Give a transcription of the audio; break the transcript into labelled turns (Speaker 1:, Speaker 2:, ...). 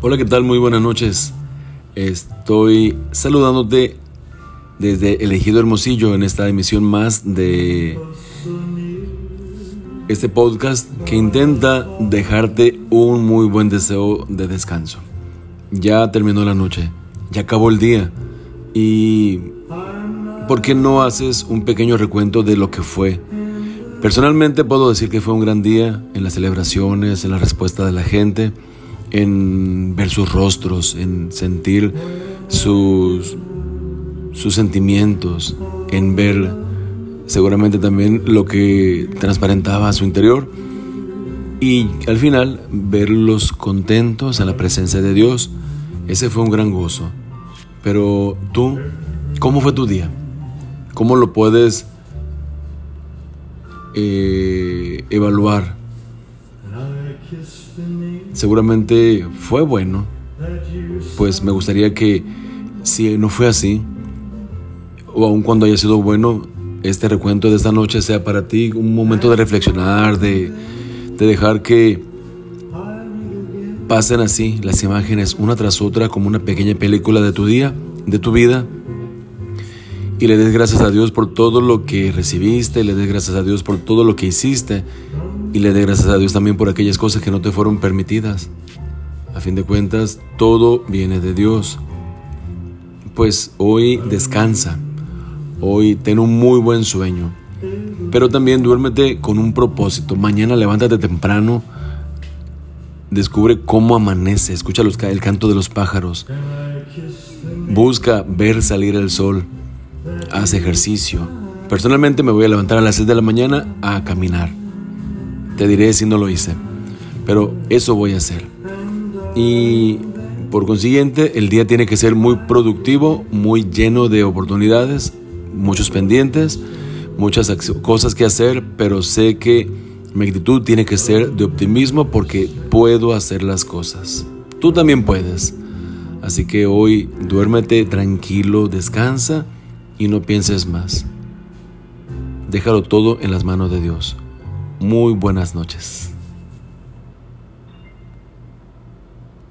Speaker 1: Hola, ¿qué tal? Muy buenas noches. Estoy saludándote desde el Ejido Hermosillo en esta emisión más de este podcast que intenta dejarte un muy buen deseo de descanso. Ya terminó la noche, ya acabó el día y ¿por qué no haces un pequeño recuento de lo que fue? Personalmente puedo decir que fue un gran día en las celebraciones, en la respuesta de la gente, en ver sus rostros, en sentir sus sus sentimientos, en ver seguramente también lo que transparentaba su interior y al final verlos contentos en la presencia de Dios. Ese fue un gran gozo. Pero tú, ¿cómo fue tu día? ¿Cómo lo puedes eh, evaluar? Seguramente fue bueno. Pues me gustaría que si no fue así, o aun cuando haya sido bueno, este recuento de esta noche sea para ti un momento de reflexionar, de, dejar que pasen así las imágenes una tras otra como una pequeña película de tu día, de tu vida. Y le des gracias a Dios por todo lo que recibiste, le des gracias a Dios por todo lo que hiciste y le des gracias a Dios también por aquellas cosas que no te fueron permitidas. A fin de cuentas, todo viene de Dios. Pues hoy descansa Hoy ten un muy buen sueño. Pero también duérmete con un propósito. Mañana levántate temprano. Descubre cómo amanece. Escucha el canto de los pájaros. Busca ver salir el sol. Haz ejercicio. Personalmente me voy a levantar a las 6 de la mañana a caminar. Te diré si no lo hice. Pero eso voy a hacer. Y por consiguiente, el día tiene que ser muy productivo, muy lleno de oportunidades muchos pendientes, muchas cosas que hacer, pero sé que mi actitud tiene que ser de optimismo porque puedo hacer las cosas. Tú también puedes. Así que hoy duérmete tranquilo, descansa y no pienses más. Déjalo todo en las manos de Dios. Muy buenas noches.